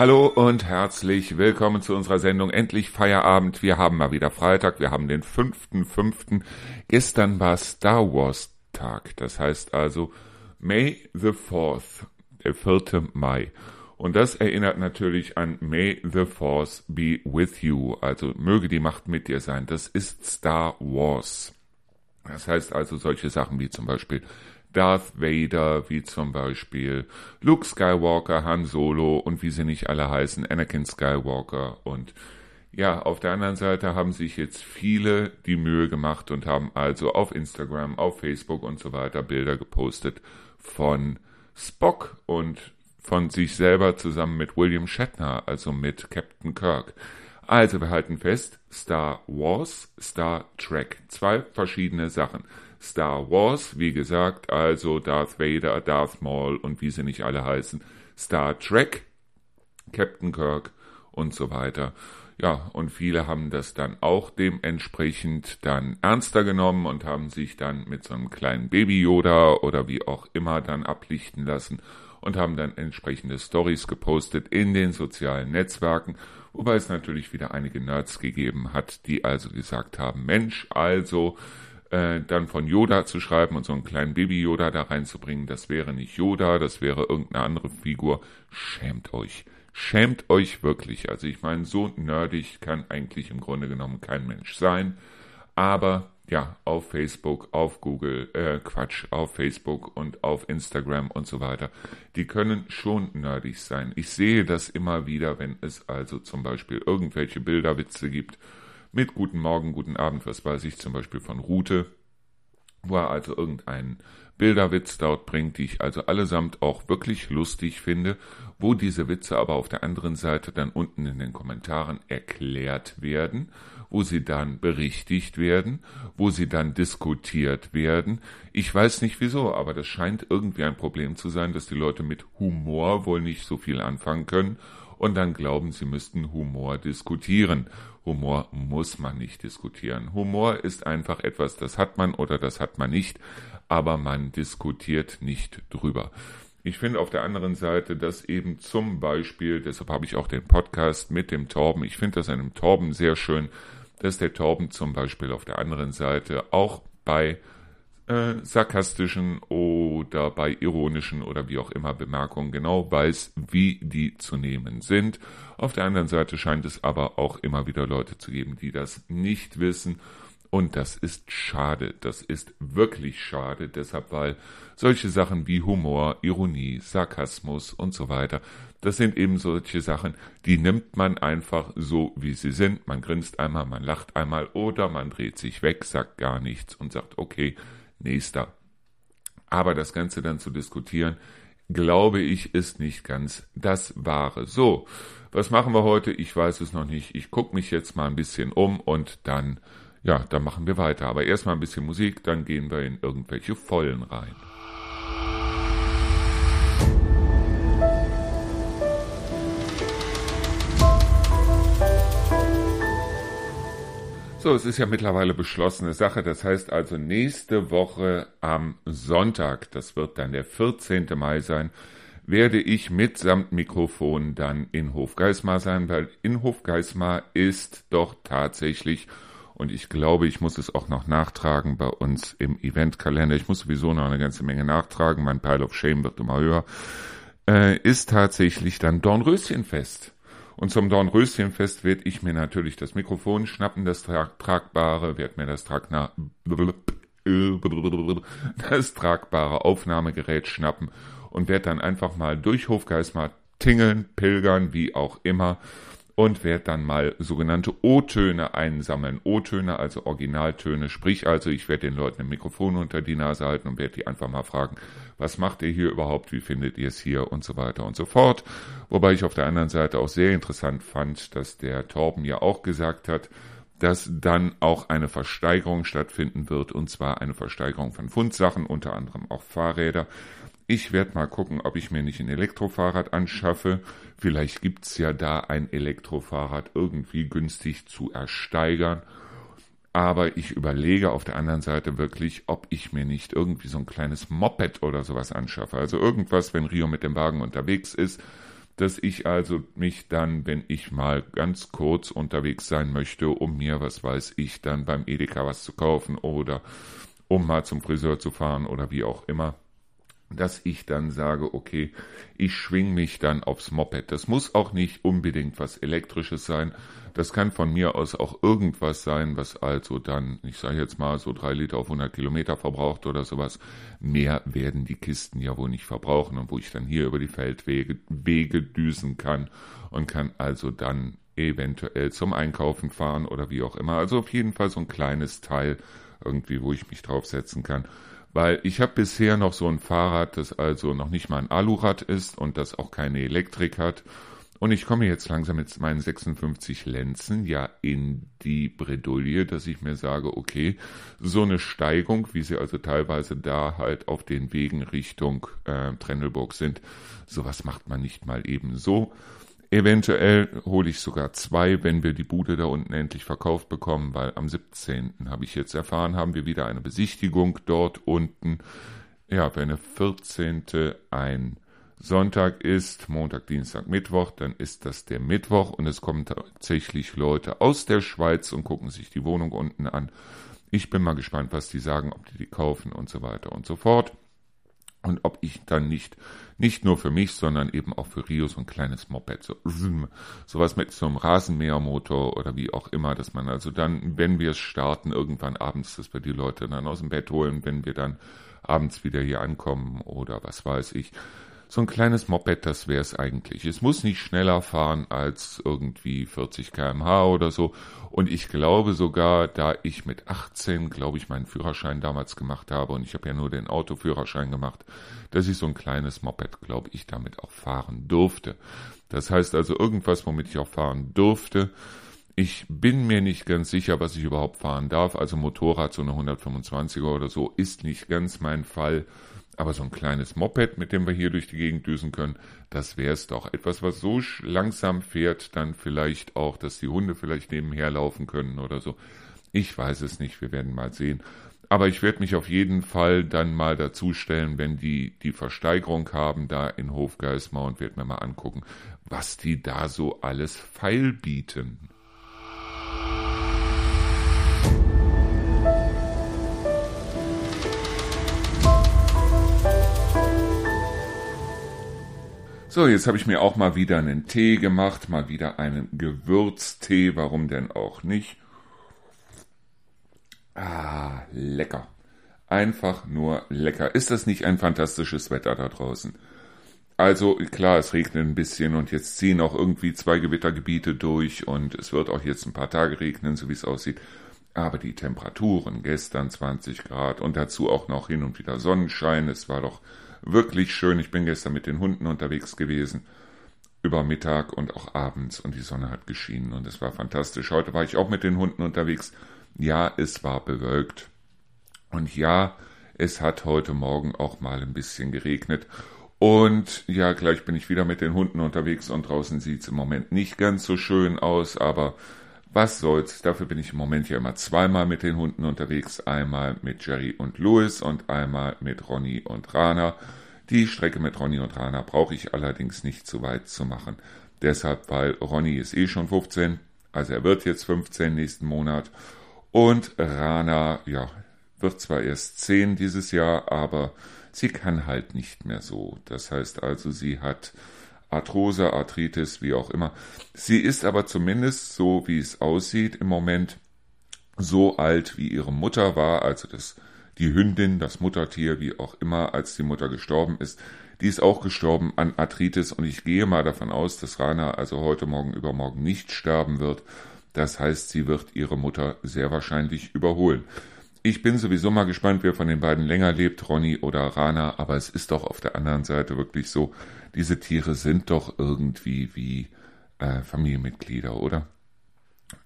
Hallo und herzlich willkommen zu unserer Sendung Endlich Feierabend. Wir haben mal wieder Freitag, wir haben den 5.5. Gestern war Star Wars Tag, das heißt also May the 4th, der 4. Mai. Und das erinnert natürlich an May the Force be with you, also möge die Macht mit dir sein. Das ist Star Wars. Das heißt also solche Sachen wie zum Beispiel Darth Vader, wie zum Beispiel Luke Skywalker, Han Solo und wie sie nicht alle heißen, Anakin Skywalker. Und ja, auf der anderen Seite haben sich jetzt viele die Mühe gemacht und haben also auf Instagram, auf Facebook und so weiter Bilder gepostet von Spock und von sich selber zusammen mit William Shatner, also mit Captain Kirk. Also wir halten fest, Star Wars, Star Trek, zwei verschiedene Sachen. Star Wars, wie gesagt, also Darth Vader, Darth Maul und wie sie nicht alle heißen. Star Trek, Captain Kirk und so weiter. Ja, und viele haben das dann auch dementsprechend dann ernster genommen und haben sich dann mit so einem kleinen Baby Yoda oder wie auch immer dann ablichten lassen und haben dann entsprechende Stories gepostet in den sozialen Netzwerken, wobei es natürlich wieder einige Nerds gegeben hat, die also gesagt haben, Mensch, also äh, dann von Yoda zu schreiben und so einen kleinen Baby Yoda da reinzubringen, das wäre nicht Yoda, das wäre irgendeine andere Figur. Schämt euch. Schämt euch wirklich. Also ich meine, so nerdig kann eigentlich im Grunde genommen kein Mensch sein. Aber ja, auf Facebook, auf Google, äh, Quatsch, auf Facebook und auf Instagram und so weiter. Die können schon nerdig sein. Ich sehe das immer wieder, wenn es also zum Beispiel irgendwelche Bilderwitze gibt mit Guten Morgen, Guten Abend, was weiß ich, zum Beispiel von Rute, wo er also irgendeinen Bilderwitz dort bringt, die ich also allesamt auch wirklich lustig finde, wo diese Witze aber auf der anderen Seite dann unten in den Kommentaren erklärt werden, wo sie dann berichtigt werden, wo sie dann diskutiert werden. Ich weiß nicht wieso, aber das scheint irgendwie ein Problem zu sein, dass die Leute mit Humor wohl nicht so viel anfangen können und dann glauben, sie müssten Humor diskutieren. Humor muss man nicht diskutieren. Humor ist einfach etwas, das hat man oder das hat man nicht aber man diskutiert nicht drüber. Ich finde auf der anderen Seite, dass eben zum Beispiel, deshalb habe ich auch den Podcast mit dem Torben, ich finde das an dem Torben sehr schön, dass der Torben zum Beispiel auf der anderen Seite auch bei äh, sarkastischen oder bei ironischen oder wie auch immer Bemerkungen genau weiß, wie die zu nehmen sind. Auf der anderen Seite scheint es aber auch immer wieder Leute zu geben, die das nicht wissen und das ist schade, das ist wirklich schade, deshalb weil solche Sachen wie Humor, Ironie, Sarkasmus und so weiter, das sind eben solche Sachen, die nimmt man einfach so, wie sie sind. Man grinst einmal, man lacht einmal oder man dreht sich weg, sagt gar nichts und sagt, okay, nächster. Aber das Ganze dann zu diskutieren, glaube ich, ist nicht ganz das Wahre. So, was machen wir heute? Ich weiß es noch nicht. Ich gucke mich jetzt mal ein bisschen um und dann ja, dann machen wir weiter. Aber erstmal ein bisschen Musik, dann gehen wir in irgendwelche Vollen rein. So, es ist ja mittlerweile beschlossene Sache. Das heißt also nächste Woche am Sonntag, das wird dann der 14. Mai sein, werde ich mitsamt Mikrofon dann in Hofgeismar sein, weil in Hofgeismar ist doch tatsächlich und ich glaube, ich muss es auch noch nachtragen bei uns im Eventkalender. Ich muss sowieso noch eine ganze Menge nachtragen. Mein Pile of Shame wird immer höher. Äh, ist tatsächlich dann Dornröschenfest. Und zum Dornröschenfest werde ich mir natürlich das Mikrofon schnappen, das tra tragbare, werde mir das tragna das tragbare Aufnahmegerät schnappen und werde dann einfach mal durch Hofgeismar tingeln, pilgern, wie auch immer und werde dann mal sogenannte O-Töne einsammeln. O-Töne, also Originaltöne, sprich also, ich werde den Leuten ein Mikrofon unter die Nase halten und werde die einfach mal fragen, was macht ihr hier überhaupt, wie findet ihr es hier und so weiter und so fort. Wobei ich auf der anderen Seite auch sehr interessant fand, dass der Torben ja auch gesagt hat, dass dann auch eine Versteigerung stattfinden wird, und zwar eine Versteigerung von Fundsachen, unter anderem auch Fahrräder. Ich werde mal gucken, ob ich mir nicht ein Elektrofahrrad anschaffe. Vielleicht gibt's ja da ein Elektrofahrrad irgendwie günstig zu ersteigern. Aber ich überlege auf der anderen Seite wirklich, ob ich mir nicht irgendwie so ein kleines Moped oder sowas anschaffe. Also irgendwas, wenn Rio mit dem Wagen unterwegs ist, dass ich also mich dann, wenn ich mal ganz kurz unterwegs sein möchte, um mir, was weiß ich, dann beim Edeka was zu kaufen oder um mal zum Friseur zu fahren oder wie auch immer, dass ich dann sage, okay, ich schwing mich dann aufs Moped. Das muss auch nicht unbedingt was elektrisches sein. Das kann von mir aus auch irgendwas sein, was also dann, ich sage jetzt mal, so drei Liter auf 100 Kilometer verbraucht oder sowas. Mehr werden die Kisten ja wohl nicht verbrauchen und wo ich dann hier über die Feldwege Wege düsen kann und kann also dann eventuell zum Einkaufen fahren oder wie auch immer. Also auf jeden Fall so ein kleines Teil irgendwie, wo ich mich draufsetzen kann weil ich habe bisher noch so ein Fahrrad, das also noch nicht mal ein Alurad ist und das auch keine Elektrik hat. Und ich komme jetzt langsam mit meinen 56 Lenzen ja in die Bredouille, dass ich mir sage, okay, so eine Steigung, wie sie also teilweise da halt auf den Wegen Richtung äh, Trendelburg sind, sowas macht man nicht mal eben so. Eventuell hole ich sogar zwei, wenn wir die Bude da unten endlich verkauft bekommen, weil am 17. habe ich jetzt erfahren, haben wir wieder eine Besichtigung dort unten. Ja, wenn der 14. ein Sonntag ist, Montag, Dienstag, Mittwoch, dann ist das der Mittwoch und es kommen tatsächlich Leute aus der Schweiz und gucken sich die Wohnung unten an. Ich bin mal gespannt, was die sagen, ob die die kaufen und so weiter und so fort und ob ich dann nicht, nicht nur für mich, sondern eben auch für Rio so ein kleines Moped, so, sowas mit so einem Rasenmähermotor oder wie auch immer, dass man also dann, wenn wir es starten, irgendwann abends, dass wir die Leute dann aus dem Bett holen, wenn wir dann abends wieder hier ankommen oder was weiß ich, so ein kleines Moped, das wäre es eigentlich. Es muss nicht schneller fahren als irgendwie 40 kmh oder so. Und ich glaube sogar, da ich mit 18, glaube ich, meinen Führerschein damals gemacht habe und ich habe ja nur den Autoführerschein gemacht, dass ich so ein kleines Moped, glaube ich, damit auch fahren durfte. Das heißt also irgendwas, womit ich auch fahren durfte. Ich bin mir nicht ganz sicher, was ich überhaupt fahren darf. Also Motorrad, so eine 125er oder so, ist nicht ganz mein Fall. Aber so ein kleines Moped, mit dem wir hier durch die Gegend düsen können, das wäre es doch. Etwas, was so langsam fährt, dann vielleicht auch, dass die Hunde vielleicht nebenher laufen können oder so. Ich weiß es nicht, wir werden mal sehen. Aber ich werde mich auf jeden Fall dann mal dazustellen, wenn die die Versteigerung haben da in Hofgeismar und werde mir mal angucken, was die da so alles feil bieten. So, jetzt habe ich mir auch mal wieder einen Tee gemacht, mal wieder einen Gewürztee, warum denn auch nicht? Ah, lecker. Einfach nur lecker. Ist das nicht ein fantastisches Wetter da draußen? Also klar, es regnet ein bisschen und jetzt ziehen auch irgendwie zwei Gewittergebiete durch und es wird auch jetzt ein paar Tage regnen, so wie es aussieht. Aber die Temperaturen, gestern 20 Grad und dazu auch noch hin und wieder Sonnenschein, es war doch wirklich schön. Ich bin gestern mit den Hunden unterwegs gewesen, über Mittag und auch abends und die Sonne hat geschienen und es war fantastisch. Heute war ich auch mit den Hunden unterwegs. Ja, es war bewölkt. Und ja, es hat heute Morgen auch mal ein bisschen geregnet. Und ja, gleich bin ich wieder mit den Hunden unterwegs und draußen sieht's im Moment nicht ganz so schön aus, aber was soll's, dafür bin ich im Moment ja immer zweimal mit den Hunden unterwegs, einmal mit Jerry und Louis und einmal mit Ronny und Rana. Die Strecke mit Ronny und Rana brauche ich allerdings nicht zu weit zu machen. Deshalb, weil Ronny ist eh schon 15, also er wird jetzt 15 nächsten Monat und Rana, ja, wird zwar erst 10 dieses Jahr, aber sie kann halt nicht mehr so. Das heißt also, sie hat Arthrose, Arthritis, wie auch immer. Sie ist aber zumindest, so wie es aussieht im Moment, so alt wie ihre Mutter war, also das, die Hündin, das Muttertier, wie auch immer, als die Mutter gestorben ist. Die ist auch gestorben an Arthritis und ich gehe mal davon aus, dass Rana also heute Morgen übermorgen nicht sterben wird. Das heißt, sie wird ihre Mutter sehr wahrscheinlich überholen. Ich bin sowieso mal gespannt, wer von den beiden länger lebt, Ronny oder Rana, aber es ist doch auf der anderen Seite wirklich so, diese Tiere sind doch irgendwie wie äh, Familienmitglieder, oder?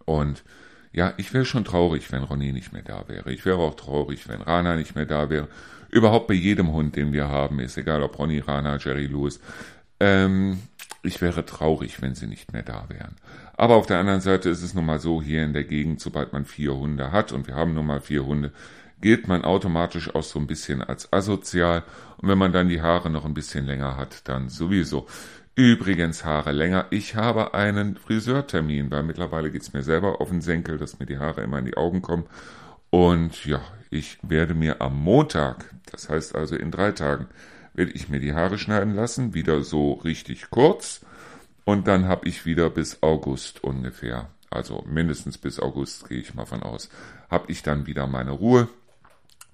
Und ja, ich wäre schon traurig, wenn Ronny nicht mehr da wäre. Ich wäre auch traurig, wenn Rana nicht mehr da wäre. Überhaupt bei jedem Hund, den wir haben, ist egal ob Ronny, Rana, Jerry Lewis. Ähm, ich wäre traurig, wenn sie nicht mehr da wären. Aber auf der anderen Seite ist es nun mal so, hier in der Gegend, sobald man vier Hunde hat, und wir haben nun mal vier Hunde, gilt man automatisch auch so ein bisschen als asozial. Und wenn man dann die Haare noch ein bisschen länger hat, dann sowieso. Übrigens Haare länger. Ich habe einen Friseurtermin, weil mittlerweile geht's mir selber auf den Senkel, dass mir die Haare immer in die Augen kommen. Und ja, ich werde mir am Montag, das heißt also in drei Tagen, werde ich mir die Haare schneiden lassen, wieder so richtig kurz. Und dann habe ich wieder bis August ungefähr, also mindestens bis August gehe ich mal von aus, habe ich dann wieder meine Ruhe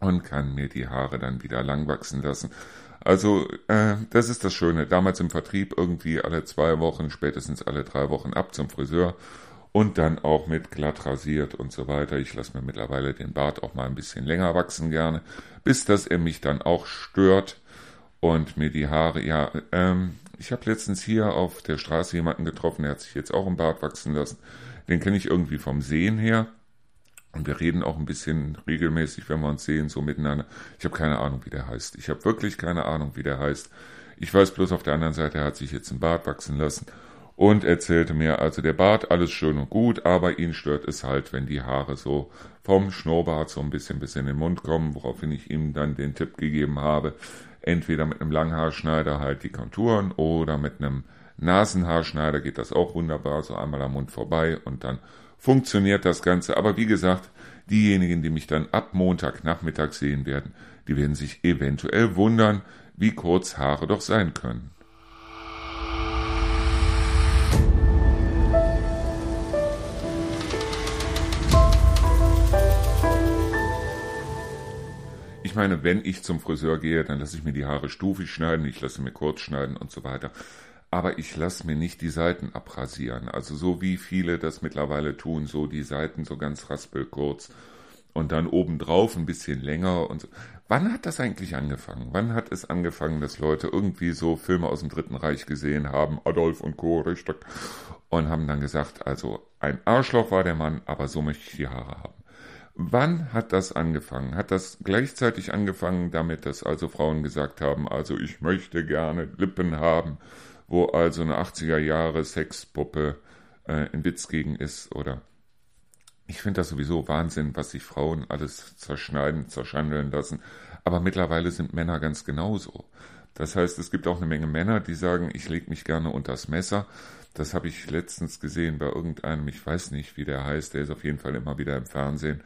und kann mir die Haare dann wieder lang wachsen lassen. Also äh, das ist das Schöne. Damals im Vertrieb irgendwie alle zwei Wochen, spätestens alle drei Wochen ab zum Friseur und dann auch mit glatt rasiert und so weiter. Ich lasse mir mittlerweile den Bart auch mal ein bisschen länger wachsen gerne, bis dass er mich dann auch stört und mir die Haare, ja, ähm, ich habe letztens hier auf der Straße jemanden getroffen, der hat sich jetzt auch im Bart wachsen lassen. Den kenne ich irgendwie vom Sehen her. Und wir reden auch ein bisschen regelmäßig, wenn wir uns sehen, so miteinander. Ich habe keine Ahnung, wie der heißt. Ich habe wirklich keine Ahnung, wie der heißt. Ich weiß bloß auf der anderen Seite, hat sich jetzt einen Bart wachsen lassen und erzählte mir, also der Bart, alles schön und gut, aber ihn stört es halt, wenn die Haare so vom Schnurrbart so ein bisschen bis in den Mund kommen, woraufhin ich ihm dann den Tipp gegeben habe, entweder mit einem Langhaarschneider halt die Konturen oder mit einem Nasenhaarschneider geht das auch wunderbar, so einmal am Mund vorbei und dann funktioniert das Ganze. Aber wie gesagt, diejenigen, die mich dann ab Montagnachmittag sehen werden, die werden sich eventuell wundern, wie kurz Haare doch sein können. Ich meine, wenn ich zum Friseur gehe, dann lasse ich mir die Haare stufig schneiden, ich lasse mir kurz schneiden und so weiter aber ich lasse mir nicht die Seiten abrasieren. Also so wie viele das mittlerweile tun, so die Seiten so ganz raspelkurz und dann obendrauf ein bisschen länger und so. Wann hat das eigentlich angefangen? Wann hat es angefangen, dass Leute irgendwie so Filme aus dem Dritten Reich gesehen haben, Adolf und Co. richtig, und haben dann gesagt, also ein Arschloch war der Mann, aber so möchte ich die Haare haben. Wann hat das angefangen? Hat das gleichzeitig angefangen damit, dass also Frauen gesagt haben, also ich möchte gerne Lippen haben wo also eine 80er Jahre Sexpuppe äh, ein Witz gegen ist oder ich finde das sowieso Wahnsinn, was sich Frauen alles zerschneiden, zerschandeln lassen. Aber mittlerweile sind Männer ganz genauso. Das heißt, es gibt auch eine Menge Männer, die sagen, ich lege mich gerne unters Messer. Das habe ich letztens gesehen bei irgendeinem, ich weiß nicht, wie der heißt, der ist auf jeden Fall immer wieder im Fernsehen.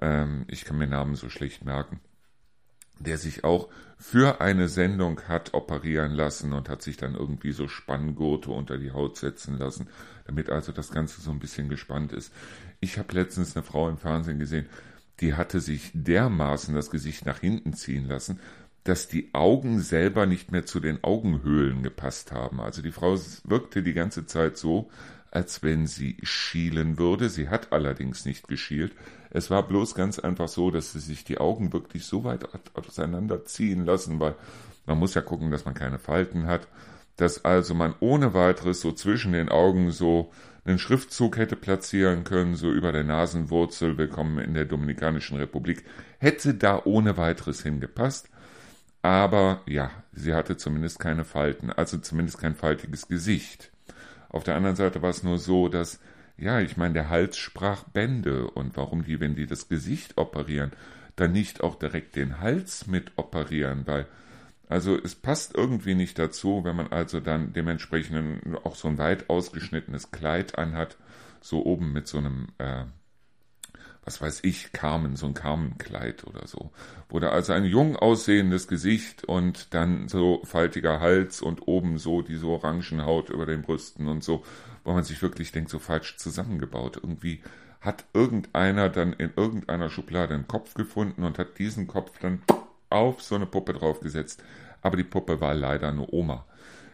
Ähm, ich kann mir Namen so schlecht merken der sich auch für eine Sendung hat operieren lassen und hat sich dann irgendwie so Spanngurte unter die Haut setzen lassen, damit also das Ganze so ein bisschen gespannt ist. Ich habe letztens eine Frau im Fernsehen gesehen, die hatte sich dermaßen das Gesicht nach hinten ziehen lassen, dass die Augen selber nicht mehr zu den Augenhöhlen gepasst haben. Also die Frau wirkte die ganze Zeit so, als wenn sie schielen würde. Sie hat allerdings nicht geschielt. Es war bloß ganz einfach so, dass sie sich die Augen wirklich so weit auseinanderziehen lassen, weil man muss ja gucken, dass man keine Falten hat, dass also man ohne weiteres so zwischen den Augen so einen Schriftzug hätte platzieren können, so über der Nasenwurzel, willkommen in der Dominikanischen Republik, hätte da ohne weiteres hingepasst. Aber ja, sie hatte zumindest keine Falten, also zumindest kein faltiges Gesicht. Auf der anderen Seite war es nur so, dass, ja, ich meine, der Hals sprach Bände. Und warum die, wenn die das Gesicht operieren, dann nicht auch direkt den Hals mit operieren, weil, also es passt irgendwie nicht dazu, wenn man also dann dementsprechend auch so ein weit ausgeschnittenes Kleid anhat, so oben mit so einem äh, was weiß ich, Carmen, so ein Carmenkleid oder so. Wo da also ein jung aussehendes Gesicht und dann so faltiger Hals und oben so diese Orangenhaut über den Brüsten und so, wo man sich wirklich denkt, so falsch zusammengebaut. Irgendwie hat irgendeiner dann in irgendeiner Schublade einen Kopf gefunden und hat diesen Kopf dann auf so eine Puppe draufgesetzt. Aber die Puppe war leider eine Oma.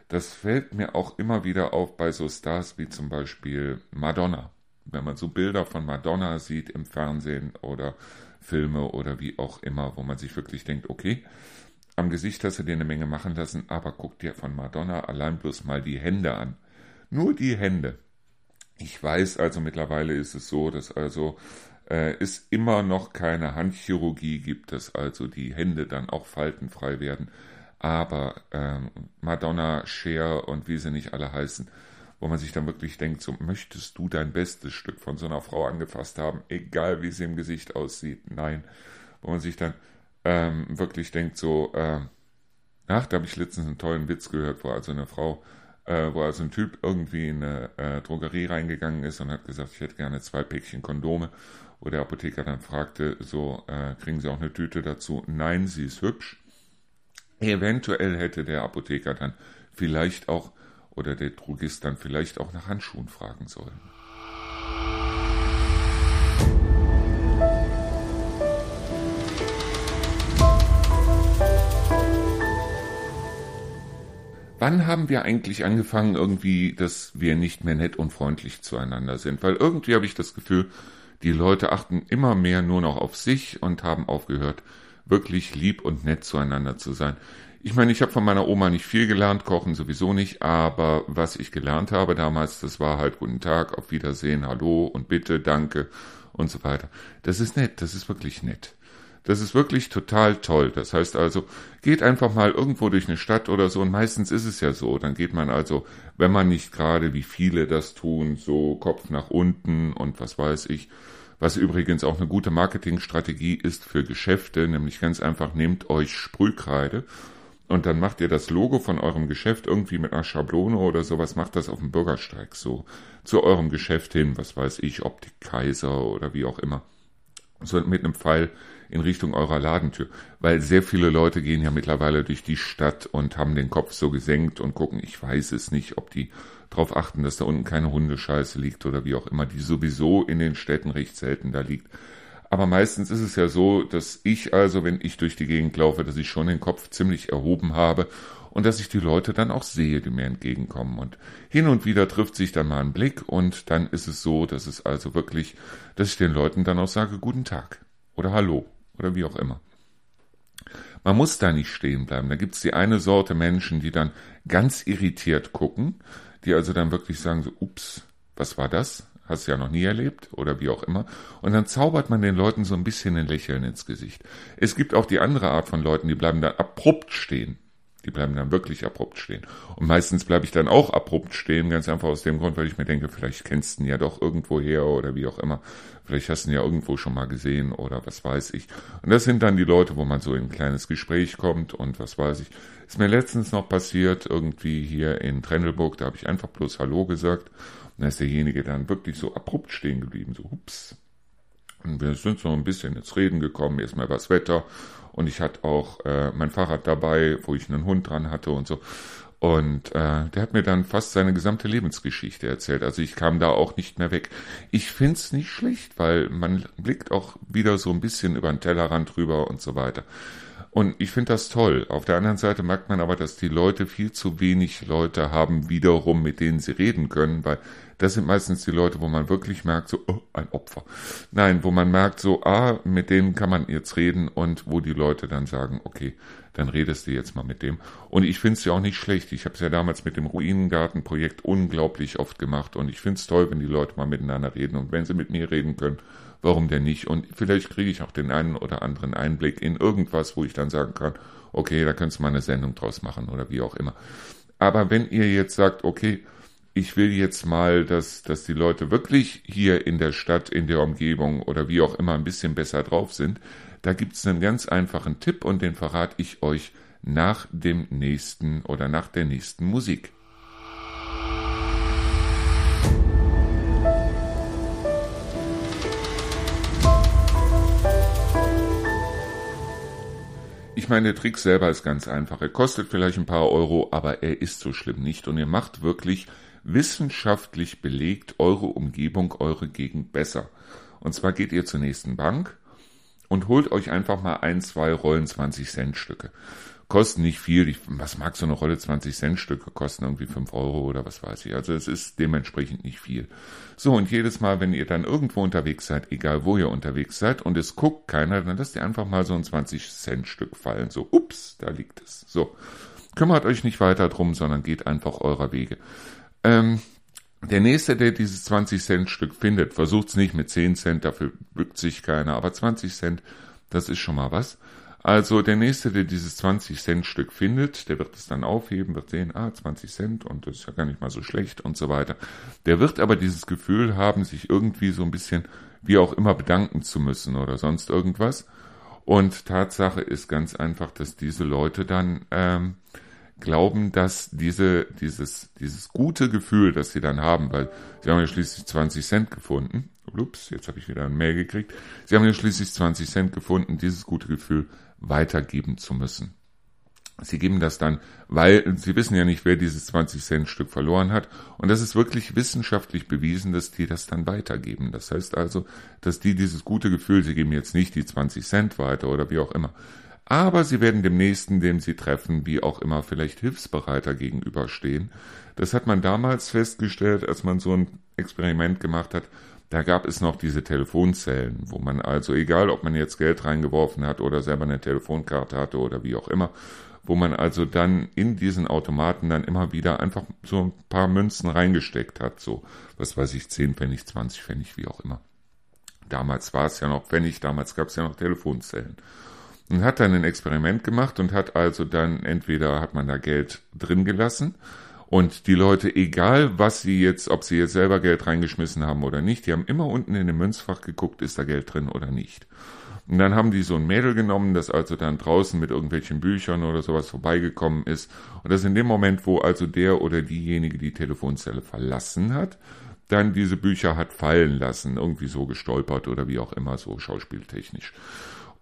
Das fällt mir auch immer wieder auf bei so Stars wie zum Beispiel Madonna wenn man so Bilder von Madonna sieht im Fernsehen oder Filme oder wie auch immer, wo man sich wirklich denkt, okay, am Gesicht hast du dir eine Menge machen lassen, aber guck dir von Madonna allein bloß mal die Hände an. Nur die Hände. Ich weiß also mittlerweile ist es so, dass also äh, es immer noch keine Handchirurgie gibt, dass also die Hände dann auch faltenfrei werden. Aber äh, Madonna, Cher und wie sie nicht alle heißen, wo man sich dann wirklich denkt, so möchtest du dein bestes Stück von so einer Frau angefasst haben, egal wie sie im Gesicht aussieht. Nein. Wo man sich dann ähm, wirklich denkt, so, äh, ach, da habe ich letztens einen tollen Witz gehört, wo also eine Frau äh, wo also ein Typ irgendwie in eine äh, Drogerie reingegangen ist und hat gesagt, ich hätte gerne zwei Päckchen Kondome. Wo der Apotheker dann fragte, so, äh, kriegen Sie auch eine Tüte dazu? Nein, sie ist hübsch. Eventuell hätte der Apotheker dann vielleicht auch oder der Drogist dann vielleicht auch nach Handschuhen fragen sollen. Wann haben wir eigentlich angefangen, irgendwie, dass wir nicht mehr nett und freundlich zueinander sind? Weil irgendwie habe ich das Gefühl, die Leute achten immer mehr nur noch auf sich und haben aufgehört, wirklich lieb und nett zueinander zu sein. Ich meine, ich habe von meiner Oma nicht viel gelernt, kochen sowieso nicht, aber was ich gelernt habe damals, das war halt guten Tag, auf Wiedersehen, hallo und bitte, danke und so weiter. Das ist nett, das ist wirklich nett. Das ist wirklich total toll. Das heißt also, geht einfach mal irgendwo durch eine Stadt oder so und meistens ist es ja so. Dann geht man also, wenn man nicht gerade wie viele das tun, so Kopf nach unten und was weiß ich, was übrigens auch eine gute Marketingstrategie ist für Geschäfte, nämlich ganz einfach nehmt euch Sprühkreide und dann macht ihr das Logo von eurem Geschäft irgendwie mit einer Schablone oder sowas, macht das auf dem Bürgersteig so zu eurem Geschäft hin, was weiß ich, Optik Kaiser oder wie auch immer. So mit einem Pfeil in Richtung eurer Ladentür. Weil sehr viele Leute gehen ja mittlerweile durch die Stadt und haben den Kopf so gesenkt und gucken, ich weiß es nicht, ob die darauf achten, dass da unten keine Hundescheiße liegt oder wie auch immer, die sowieso in den Städten recht selten da liegt. Aber meistens ist es ja so, dass ich also, wenn ich durch die Gegend laufe, dass ich schon den Kopf ziemlich erhoben habe und dass ich die Leute dann auch sehe, die mir entgegenkommen. Und hin und wieder trifft sich dann mal ein Blick und dann ist es so, dass es also wirklich, dass ich den Leuten dann auch sage, guten Tag oder Hallo oder wie auch immer. Man muss da nicht stehen bleiben. Da gibt's die eine Sorte Menschen, die dann ganz irritiert gucken, die also dann wirklich sagen so, ups, was war das? Hast du ja noch nie erlebt oder wie auch immer. Und dann zaubert man den Leuten so ein bisschen ein Lächeln ins Gesicht. Es gibt auch die andere Art von Leuten, die bleiben dann abrupt stehen. Die bleiben dann wirklich abrupt stehen. Und meistens bleibe ich dann auch abrupt stehen, ganz einfach aus dem Grund, weil ich mir denke, vielleicht kennst du ihn ja doch irgendwo her oder wie auch immer. Vielleicht hast du ihn ja irgendwo schon mal gesehen oder was weiß ich. Und das sind dann die Leute, wo man so in ein kleines Gespräch kommt und was weiß ich. Ist mir letztens noch passiert, irgendwie hier in Trendelburg, da habe ich einfach bloß Hallo gesagt. Und da ist derjenige dann wirklich so abrupt stehen geblieben, so hups. Und wir sind so ein bisschen ins Reden gekommen, erstmal was Wetter und ich hatte auch äh, mein Fahrrad dabei, wo ich einen Hund dran hatte und so. Und äh, der hat mir dann fast seine gesamte Lebensgeschichte erzählt. Also ich kam da auch nicht mehr weg. Ich find's nicht schlecht, weil man blickt auch wieder so ein bisschen über den Tellerrand drüber und so weiter. Und ich finde das toll. Auf der anderen Seite merkt man aber, dass die Leute viel zu wenig Leute haben, wiederum, mit denen sie reden können, weil das sind meistens die Leute, wo man wirklich merkt, so, oh, ein Opfer. Nein, wo man merkt, so, ah, mit denen kann man jetzt reden und wo die Leute dann sagen, okay, dann redest du jetzt mal mit dem. Und ich finde es ja auch nicht schlecht. Ich habe es ja damals mit dem Ruinengartenprojekt unglaublich oft gemacht und ich finde es toll, wenn die Leute mal miteinander reden und wenn sie mit mir reden können warum denn nicht? Und vielleicht kriege ich auch den einen oder anderen Einblick in irgendwas, wo ich dann sagen kann, okay, da könntest du mal eine Sendung draus machen oder wie auch immer. Aber wenn ihr jetzt sagt, okay, ich will jetzt mal, dass, dass die Leute wirklich hier in der Stadt, in der Umgebung oder wie auch immer ein bisschen besser drauf sind, da gibt es einen ganz einfachen Tipp und den verrate ich euch nach dem nächsten oder nach der nächsten Musik. Ich meine, der Trick selber ist ganz einfach. Er kostet vielleicht ein paar Euro, aber er ist so schlimm nicht. Und ihr macht wirklich wissenschaftlich belegt eure Umgebung, eure Gegend besser. Und zwar geht ihr zur nächsten Bank und holt euch einfach mal ein, zwei Rollen 20 Cent Stücke kosten nicht viel. Ich, was mag so eine Rolle 20 Cent Stücke kosten? Irgendwie 5 Euro oder was weiß ich. Also es ist dementsprechend nicht viel. So, und jedes Mal, wenn ihr dann irgendwo unterwegs seid, egal wo ihr unterwegs seid, und es guckt keiner, dann lasst ihr einfach mal so ein 20 Cent Stück fallen. So, ups, da liegt es. So. Kümmert euch nicht weiter drum, sondern geht einfach eurer Wege. Ähm, der nächste, der dieses 20 Cent Stück findet, versucht's nicht mit 10 Cent, dafür bückt sich keiner, aber 20 Cent, das ist schon mal was. Also der Nächste, der dieses 20 Cent Stück findet, der wird es dann aufheben, wird sehen, ah, 20 Cent und das ist ja gar nicht mal so schlecht und so weiter. Der wird aber dieses Gefühl haben, sich irgendwie so ein bisschen wie auch immer bedanken zu müssen oder sonst irgendwas. Und Tatsache ist ganz einfach, dass diese Leute dann ähm, glauben, dass diese, dieses, dieses gute Gefühl, das sie dann haben, weil sie haben ja schließlich 20 Cent gefunden. Ups, jetzt habe ich wieder ein Mail gekriegt. Sie haben ja schließlich 20 Cent gefunden, dieses gute Gefühl weitergeben zu müssen. Sie geben das dann, weil sie wissen ja nicht, wer dieses 20 Cent Stück verloren hat. Und das ist wirklich wissenschaftlich bewiesen, dass die das dann weitergeben. Das heißt also, dass die dieses gute Gefühl, sie geben jetzt nicht die 20 Cent weiter oder wie auch immer. Aber sie werden dem Nächsten, dem sie treffen, wie auch immer, vielleicht hilfsbereiter gegenüberstehen. Das hat man damals festgestellt, als man so ein Experiment gemacht hat. Da gab es noch diese Telefonzellen, wo man also, egal ob man jetzt Geld reingeworfen hat oder selber eine Telefonkarte hatte oder wie auch immer, wo man also dann in diesen Automaten dann immer wieder einfach so ein paar Münzen reingesteckt hat, so, was weiß ich, 10 Pfennig, 20 Pfennig, wie auch immer. Damals war es ja noch Pfennig, damals gab es ja noch Telefonzellen. Und hat dann ein Experiment gemacht und hat also dann entweder hat man da Geld drin gelassen und die Leute, egal was sie jetzt, ob sie jetzt selber Geld reingeschmissen haben oder nicht, die haben immer unten in dem Münzfach geguckt, ist da Geld drin oder nicht. Und dann haben die so ein Mädel genommen, das also dann draußen mit irgendwelchen Büchern oder sowas vorbeigekommen ist. Und das in dem Moment, wo also der oder diejenige die Telefonzelle verlassen hat, dann diese Bücher hat fallen lassen, irgendwie so gestolpert oder wie auch immer, so schauspieltechnisch.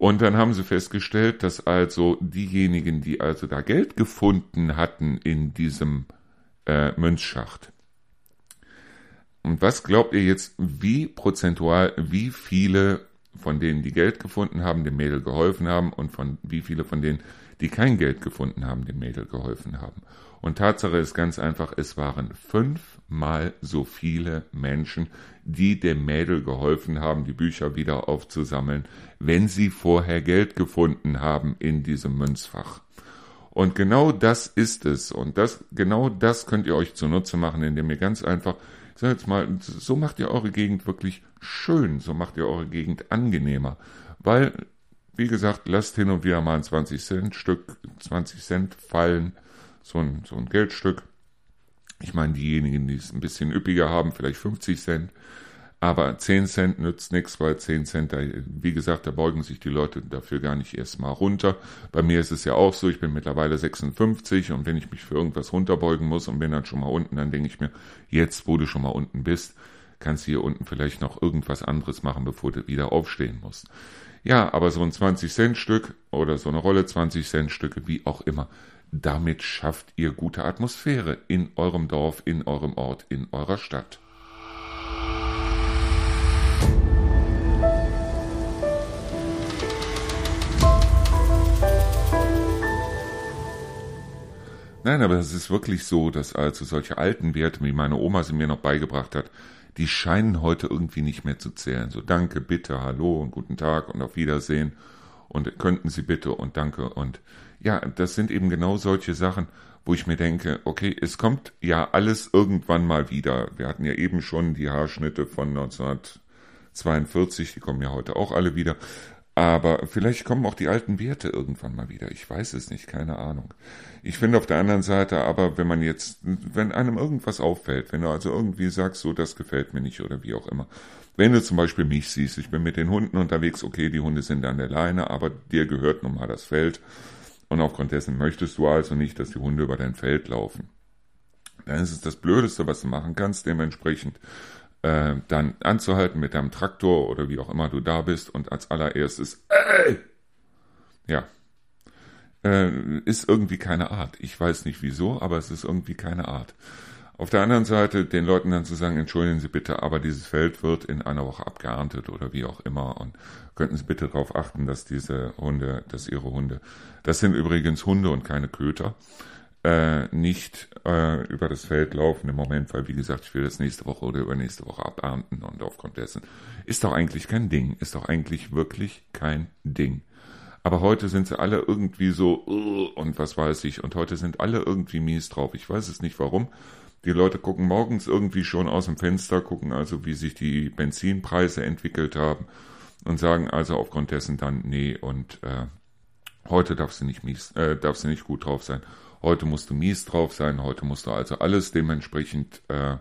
Und dann haben sie festgestellt, dass also diejenigen, die also da Geld gefunden hatten in diesem äh, Münzschacht, und was glaubt ihr jetzt, wie prozentual, wie viele von denen, die Geld gefunden haben, dem Mädel geholfen haben und von wie viele von denen, die kein Geld gefunden haben, dem Mädel geholfen haben. Und Tatsache ist ganz einfach, es waren fünfmal so viele Menschen, die dem Mädel geholfen haben, die Bücher wieder aufzusammeln, wenn sie vorher Geld gefunden haben in diesem Münzfach. Und genau das ist es. Und das, genau das könnt ihr euch zunutze machen, indem ihr ganz einfach sag jetzt mal, so macht ihr eure Gegend wirklich schön, so macht ihr eure Gegend angenehmer. Weil, wie gesagt, lasst hin und wieder mal ein 20 Cent Stück, 20 Cent fallen, so ein, so ein Geldstück. Ich meine, diejenigen, die es ein bisschen üppiger haben, vielleicht 50 Cent. Aber 10 Cent nützt nichts, weil 10 Cent, da, wie gesagt, da beugen sich die Leute dafür gar nicht erstmal runter. Bei mir ist es ja auch so, ich bin mittlerweile 56 und wenn ich mich für irgendwas runterbeugen muss und bin dann schon mal unten, dann denke ich mir, jetzt, wo du schon mal unten bist, kannst du hier unten vielleicht noch irgendwas anderes machen, bevor du wieder aufstehen musst. Ja, aber so ein 20 Cent Stück oder so eine Rolle 20 Cent Stücke, wie auch immer, damit schafft ihr gute Atmosphäre in eurem Dorf, in eurem Ort, in eurer Stadt. Nein, aber es ist wirklich so, dass also solche alten Werte, wie meine Oma sie mir noch beigebracht hat, die scheinen heute irgendwie nicht mehr zu zählen. So danke, bitte, hallo und guten Tag und auf Wiedersehen und könnten Sie bitte und danke und ja, das sind eben genau solche Sachen, wo ich mir denke, okay, es kommt ja alles irgendwann mal wieder. Wir hatten ja eben schon die Haarschnitte von 1942, die kommen ja heute auch alle wieder. Aber vielleicht kommen auch die alten Werte irgendwann mal wieder. Ich weiß es nicht, keine Ahnung. Ich finde auf der anderen Seite aber, wenn man jetzt, wenn einem irgendwas auffällt, wenn du also irgendwie sagst, so, das gefällt mir nicht oder wie auch immer. Wenn du zum Beispiel mich siehst, ich bin mit den Hunden unterwegs, okay, die Hunde sind an der Leine, aber dir gehört nun mal das Feld. Und aufgrund dessen möchtest du also nicht, dass die Hunde über dein Feld laufen. Dann ist es das Blödeste, was du machen kannst, dementsprechend äh, dann anzuhalten mit deinem Traktor oder wie auch immer du da bist und als allererstes, ey! ja, äh, ist irgendwie keine Art. Ich weiß nicht wieso, aber es ist irgendwie keine Art. Auf der anderen Seite den Leuten dann zu sagen, entschuldigen Sie bitte, aber dieses Feld wird in einer Woche abgeerntet oder wie auch immer und könnten Sie bitte darauf achten, dass diese Hunde, dass Ihre Hunde, das sind übrigens Hunde und keine Köter, äh, nicht äh, über das Feld laufen im Moment, weil wie gesagt, ich will das nächste Woche oder übernächste Woche abernten und aufgrund dessen ist doch eigentlich kein Ding, ist doch eigentlich wirklich kein Ding. Aber heute sind sie alle irgendwie so und was weiß ich und heute sind alle irgendwie mies drauf. Ich weiß es nicht warum. Die Leute gucken morgens irgendwie schon aus dem Fenster, gucken also, wie sich die Benzinpreise entwickelt haben und sagen also aufgrund dessen dann, nee, und äh, heute darfst du nicht mies, äh, darfst du nicht gut drauf sein heute musst du mies drauf sein, heute musst du also alles dementsprechend äh,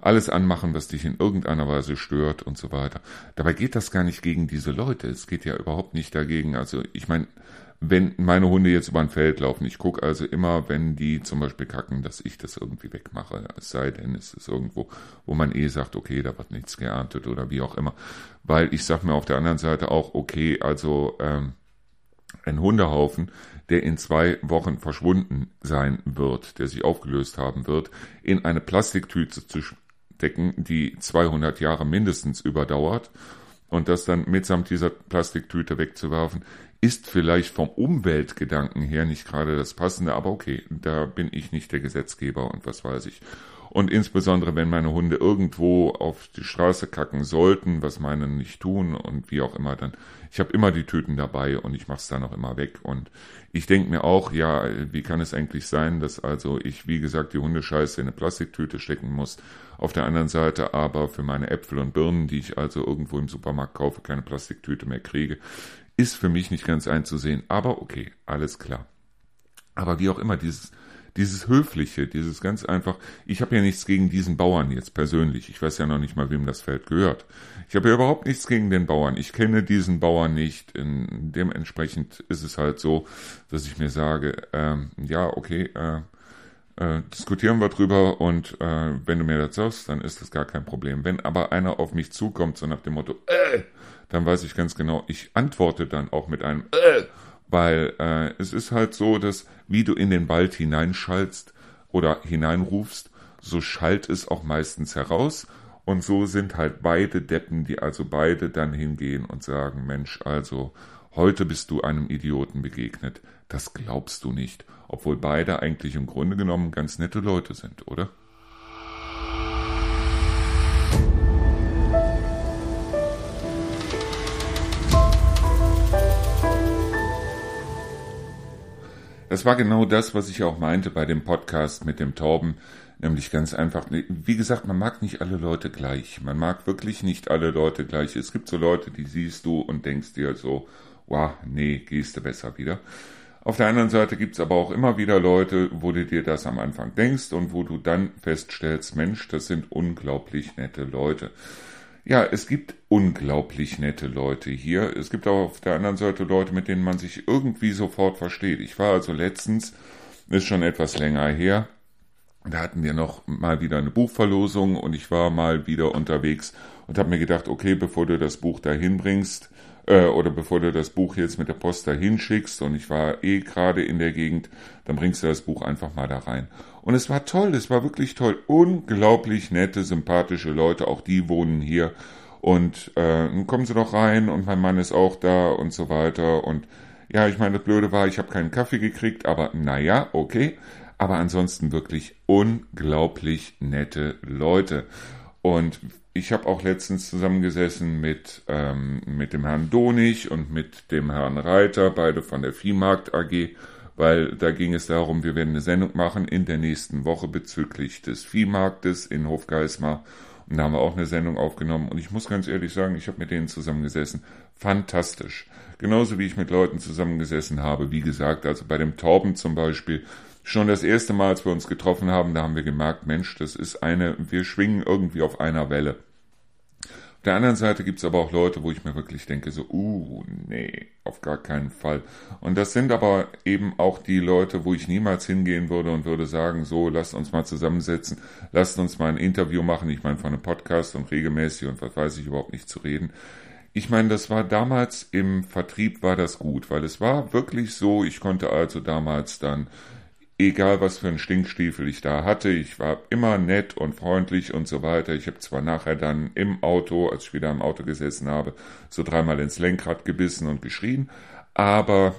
alles anmachen, was dich in irgendeiner Weise stört und so weiter. Dabei geht das gar nicht gegen diese Leute. Es geht ja überhaupt nicht dagegen. Also ich meine, wenn meine Hunde jetzt über ein Feld laufen, ich gucke also immer, wenn die zum Beispiel kacken, dass ich das irgendwie wegmache. Es sei denn, es ist irgendwo, wo man eh sagt, okay, da wird nichts geerntet oder wie auch immer. Weil ich sag mir auf der anderen Seite auch, okay, also ähm, ein Hundehaufen, der in zwei Wochen verschwunden sein wird, der sich aufgelöst haben wird, in eine Plastiktüte zu stecken, die 200 Jahre mindestens überdauert und das dann mitsamt dieser Plastiktüte wegzuwerfen, ist vielleicht vom Umweltgedanken her nicht gerade das Passende, aber okay, da bin ich nicht der Gesetzgeber und was weiß ich. Und insbesondere, wenn meine Hunde irgendwo auf die Straße kacken sollten, was meine nicht tun und wie auch immer, dann, ich habe immer die Tüten dabei und ich mache es dann auch immer weg. Und ich denke mir auch, ja, wie kann es eigentlich sein, dass also ich, wie gesagt, die Hundescheiße in eine Plastiktüte stecken muss. Auf der anderen Seite aber für meine Äpfel und Birnen, die ich also irgendwo im Supermarkt kaufe, keine Plastiktüte mehr kriege. Ist für mich nicht ganz einzusehen, aber okay, alles klar. Aber wie auch immer, dieses, dieses Höfliche, dieses ganz einfach, ich habe ja nichts gegen diesen Bauern jetzt persönlich. Ich weiß ja noch nicht mal, wem das Feld gehört. Ich habe ja überhaupt nichts gegen den Bauern. Ich kenne diesen Bauern nicht. In, dementsprechend ist es halt so, dass ich mir sage, ähm, ja, okay, äh, äh, diskutieren wir drüber und äh, wenn du mir das sagst, dann ist das gar kein Problem. Wenn aber einer auf mich zukommt, so nach dem Motto, äh, dann weiß ich ganz genau, ich antworte dann auch mit einem äh, weil äh, es ist halt so, dass wie du in den Wald hineinschallst oder hineinrufst, so schallt es auch meistens heraus. Und so sind halt beide Deppen, die also beide dann hingehen und sagen, Mensch, also heute bist du einem Idioten begegnet. Das glaubst du nicht, obwohl beide eigentlich im Grunde genommen ganz nette Leute sind, oder? Das war genau das, was ich auch meinte bei dem Podcast mit dem Torben, nämlich ganz einfach, wie gesagt, man mag nicht alle Leute gleich. Man mag wirklich nicht alle Leute gleich. Es gibt so Leute, die siehst du und denkst dir so, wow, nee, gehst du besser wieder. Auf der anderen Seite gibt's aber auch immer wieder Leute, wo du dir das am Anfang denkst und wo du dann feststellst, Mensch, das sind unglaublich nette Leute. Ja, es gibt unglaublich nette Leute hier. Es gibt auch auf der anderen Seite Leute, mit denen man sich irgendwie sofort versteht. Ich war also letztens, ist schon etwas länger her, da hatten wir noch mal wieder eine Buchverlosung und ich war mal wieder unterwegs und habe mir gedacht, okay, bevor du das Buch dahin bringst, äh, oder bevor du das Buch jetzt mit der Post dahin schickst und ich war eh gerade in der Gegend, dann bringst du das Buch einfach mal da rein. Und es war toll, es war wirklich toll. Unglaublich nette, sympathische Leute, auch die wohnen hier. Und äh, kommen sie doch rein und mein Mann ist auch da und so weiter. Und ja, ich meine, das Blöde war, ich habe keinen Kaffee gekriegt, aber naja, okay. Aber ansonsten wirklich unglaublich nette Leute. Und ich habe auch letztens zusammengesessen mit, ähm, mit dem Herrn Donig und mit dem Herrn Reiter, beide von der Viehmarkt AG, weil da ging es darum, wir werden eine Sendung machen in der nächsten Woche bezüglich des Viehmarktes in Hofgeismar. Und da haben wir auch eine Sendung aufgenommen. Und ich muss ganz ehrlich sagen, ich habe mit denen zusammengesessen. Fantastisch. Genauso wie ich mit Leuten zusammengesessen habe. Wie gesagt, also bei dem Torben zum Beispiel, schon das erste Mal, als wir uns getroffen haben, da haben wir gemerkt, Mensch, das ist eine, wir schwingen irgendwie auf einer Welle. Auf der anderen Seite gibt's aber auch Leute, wo ich mir wirklich denke, so, uh, nee, auf gar keinen Fall. Und das sind aber eben auch die Leute, wo ich niemals hingehen würde und würde sagen, so, lasst uns mal zusammensetzen, lasst uns mal ein Interview machen, ich meine von einem Podcast und regelmäßig und was weiß ich überhaupt nicht zu reden. Ich meine, das war damals im Vertrieb war das gut, weil es war wirklich so, ich konnte also damals dann egal was für ein Stinkstiefel ich da hatte, ich war immer nett und freundlich und so weiter. Ich habe zwar nachher dann im Auto, als ich wieder im Auto gesessen habe, so dreimal ins Lenkrad gebissen und geschrien, aber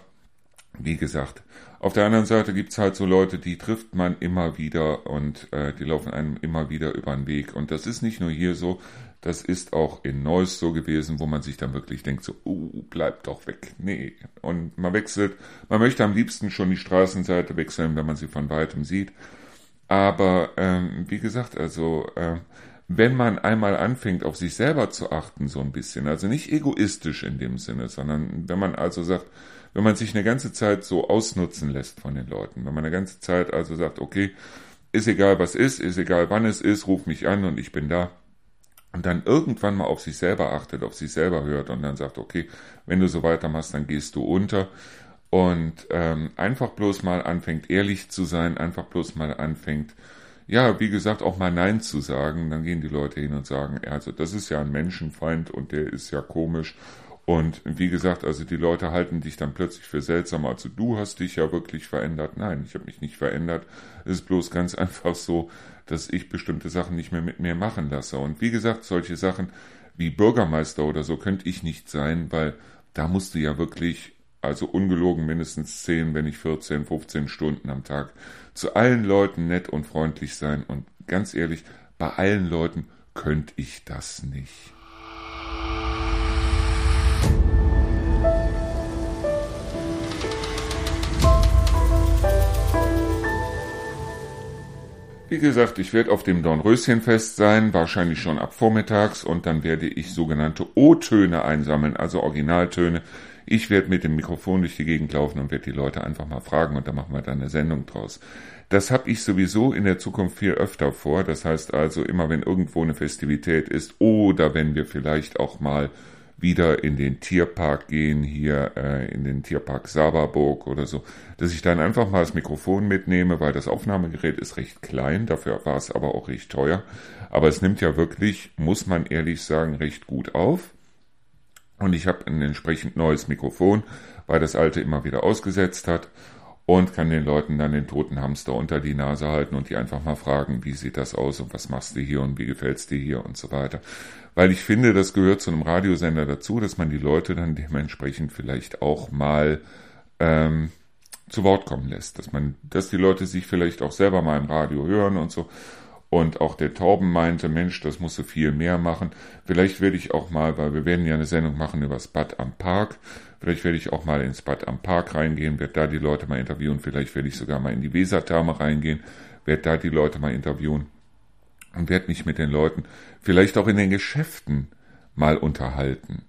wie gesagt, auf der anderen Seite gibt's halt so Leute, die trifft man immer wieder und äh, die laufen einem immer wieder über den Weg. Und das ist nicht nur hier so, das ist auch in Neuss so gewesen, wo man sich dann wirklich denkt, so, uh, bleib doch weg. Nee. Und man wechselt, man möchte am liebsten schon die Straßenseite wechseln, wenn man sie von weitem sieht. Aber ähm, wie gesagt, also äh, wenn man einmal anfängt, auf sich selber zu achten, so ein bisschen, also nicht egoistisch in dem Sinne, sondern wenn man also sagt, wenn man sich eine ganze Zeit so ausnutzen lässt von den Leuten, wenn man eine ganze Zeit also sagt, okay, ist egal was ist, ist egal wann es ist, ruf mich an und ich bin da. Und dann irgendwann mal auf sich selber achtet, auf sich selber hört und dann sagt, okay, wenn du so weitermachst, dann gehst du unter. Und ähm, einfach bloß mal anfängt, ehrlich zu sein, einfach bloß mal anfängt, ja, wie gesagt, auch mal Nein zu sagen, dann gehen die Leute hin und sagen, also das ist ja ein Menschenfeind und der ist ja komisch und wie gesagt, also die Leute halten dich dann plötzlich für seltsam. Also du hast dich ja wirklich verändert. Nein, ich habe mich nicht verändert. Es ist bloß ganz einfach so, dass ich bestimmte Sachen nicht mehr mit mir machen lasse. Und wie gesagt, solche Sachen wie Bürgermeister oder so könnte ich nicht sein, weil da musst du ja wirklich, also ungelogen mindestens 10, wenn nicht 14, 15 Stunden am Tag zu allen Leuten nett und freundlich sein. Und ganz ehrlich, bei allen Leuten könnte ich das nicht. Wie gesagt, ich werde auf dem Dornröschenfest sein, wahrscheinlich schon ab vormittags und dann werde ich sogenannte O-Töne einsammeln, also Originaltöne. Ich werde mit dem Mikrofon durch die Gegend laufen und werde die Leute einfach mal fragen und dann machen wir dann eine Sendung draus. Das habe ich sowieso in der Zukunft viel öfter vor. Das heißt also immer, wenn irgendwo eine Festivität ist oder wenn wir vielleicht auch mal wieder in den Tierpark gehen, hier äh, in den Tierpark Saberburg oder so, dass ich dann einfach mal das Mikrofon mitnehme, weil das Aufnahmegerät ist recht klein, dafür war es aber auch recht teuer. Aber es nimmt ja wirklich, muss man ehrlich sagen, recht gut auf. Und ich habe ein entsprechend neues Mikrofon, weil das alte immer wieder ausgesetzt hat und kann den Leuten dann den toten Hamster unter die Nase halten und die einfach mal fragen, wie sieht das aus und was machst du hier und wie gefällt's dir hier und so weiter weil ich finde, das gehört zu einem Radiosender dazu, dass man die Leute dann dementsprechend vielleicht auch mal ähm, zu Wort kommen lässt, dass man, dass die Leute sich vielleicht auch selber mal im Radio hören und so. Und auch der Tauben meinte, Mensch, das musst du viel mehr machen. Vielleicht werde ich auch mal, weil wir werden ja eine Sendung machen über das Bad am Park. Vielleicht werde ich auch mal ins Bad am Park reingehen, werde da die Leute mal interviewen. Vielleicht werde ich sogar mal in die Wesertherme reingehen, werde da die Leute mal interviewen und werde mich mit den Leuten vielleicht auch in den Geschäften mal unterhalten.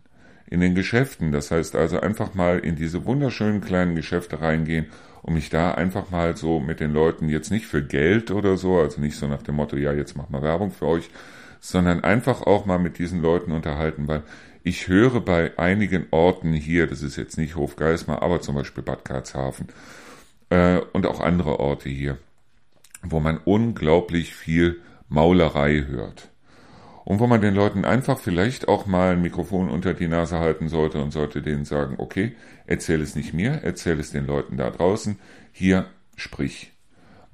In den Geschäften, das heißt also einfach mal in diese wunderschönen kleinen Geschäfte reingehen und mich da einfach mal so mit den Leuten jetzt nicht für Geld oder so, also nicht so nach dem Motto, ja, jetzt mach mal Werbung für euch, sondern einfach auch mal mit diesen Leuten unterhalten, weil ich höre bei einigen Orten hier, das ist jetzt nicht Hofgeismar, aber zum Beispiel Bad Karlshafen äh, und auch andere Orte hier, wo man unglaublich viel Maulerei hört. Und wo man den Leuten einfach vielleicht auch mal ein Mikrofon unter die Nase halten sollte und sollte denen sagen, okay, erzähl es nicht mir, erzähl es den Leuten da draußen, hier sprich.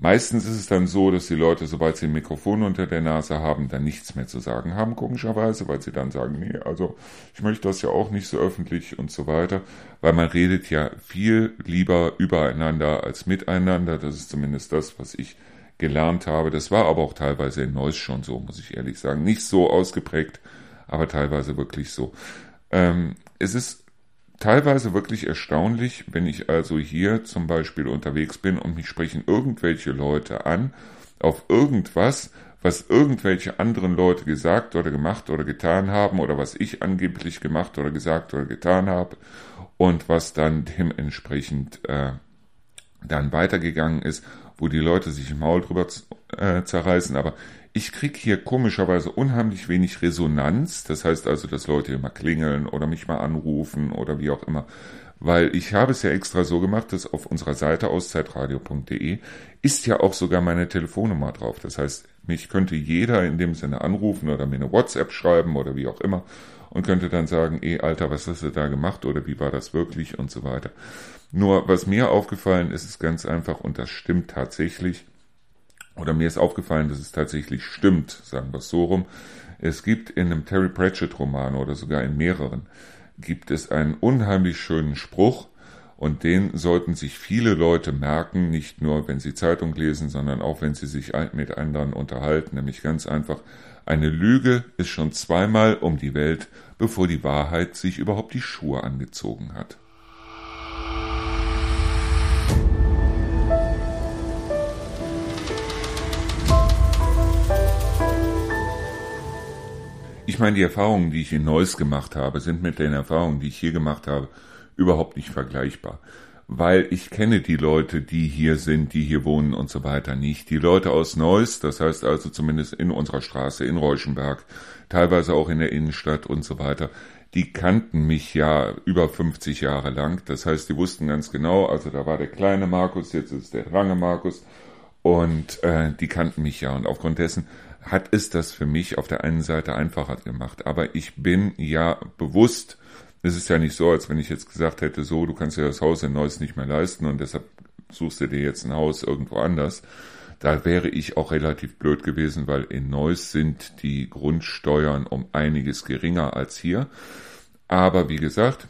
Meistens ist es dann so, dass die Leute, sobald sie ein Mikrofon unter der Nase haben, dann nichts mehr zu sagen haben, komischerweise, weil sie dann sagen, nee, also ich möchte das ja auch nicht so öffentlich und so weiter, weil man redet ja viel lieber übereinander als miteinander. Das ist zumindest das, was ich gelernt habe. Das war aber auch teilweise in Neuss schon so, muss ich ehrlich sagen. Nicht so ausgeprägt, aber teilweise wirklich so. Ähm, es ist teilweise wirklich erstaunlich, wenn ich also hier zum Beispiel unterwegs bin und mich sprechen irgendwelche Leute an auf irgendwas, was irgendwelche anderen Leute gesagt oder gemacht oder getan haben oder was ich angeblich gemacht oder gesagt oder getan habe und was dann dementsprechend äh, dann weitergegangen ist wo die Leute sich im Maul drüber äh, zerreißen, aber ich krieg hier komischerweise unheimlich wenig Resonanz. Das heißt also, dass Leute immer klingeln oder mich mal anrufen oder wie auch immer. Weil ich habe es ja extra so gemacht, dass auf unserer Seite auszeitradio.de ist ja auch sogar meine Telefonnummer drauf. Das heißt, mich könnte jeder in dem Sinne anrufen oder mir eine WhatsApp schreiben oder wie auch immer und könnte dann sagen, eh Alter, was hast du da gemacht oder wie war das wirklich und so weiter. Nur was mir aufgefallen ist, ist ganz einfach und das stimmt tatsächlich. Oder mir ist aufgefallen, dass es tatsächlich stimmt, sagen wir es so rum. Es gibt in einem Terry Pratchett Roman oder sogar in mehreren, gibt es einen unheimlich schönen Spruch und den sollten sich viele Leute merken, nicht nur wenn sie Zeitung lesen, sondern auch wenn sie sich mit anderen unterhalten, nämlich ganz einfach, eine Lüge ist schon zweimal um die Welt, bevor die Wahrheit sich überhaupt die Schuhe angezogen hat. Ich meine, die Erfahrungen, die ich in Neuss gemacht habe, sind mit den Erfahrungen, die ich hier gemacht habe, überhaupt nicht vergleichbar. weil ich kenne die Leute, die hier sind, die hier wohnen und so weiter nicht. Die Leute aus Neuss, das heißt also zumindest in unserer Straße, in Reuschenberg, teilweise auch in der Innenstadt und so weiter, die kannten mich ja über 50 Jahre lang. Das heißt, die wussten ganz genau, also da war der kleine Markus, jetzt ist der lange Markus und äh, die kannten mich ja und aufgrund dessen hat es das für mich auf der einen Seite einfacher gemacht. Aber ich bin ja bewusst es ist ja nicht so, als wenn ich jetzt gesagt hätte, so, du kannst dir das Haus in Neuss nicht mehr leisten und deshalb suchst du dir jetzt ein Haus irgendwo anders. Da wäre ich auch relativ blöd gewesen, weil in Neuss sind die Grundsteuern um einiges geringer als hier. Aber wie gesagt,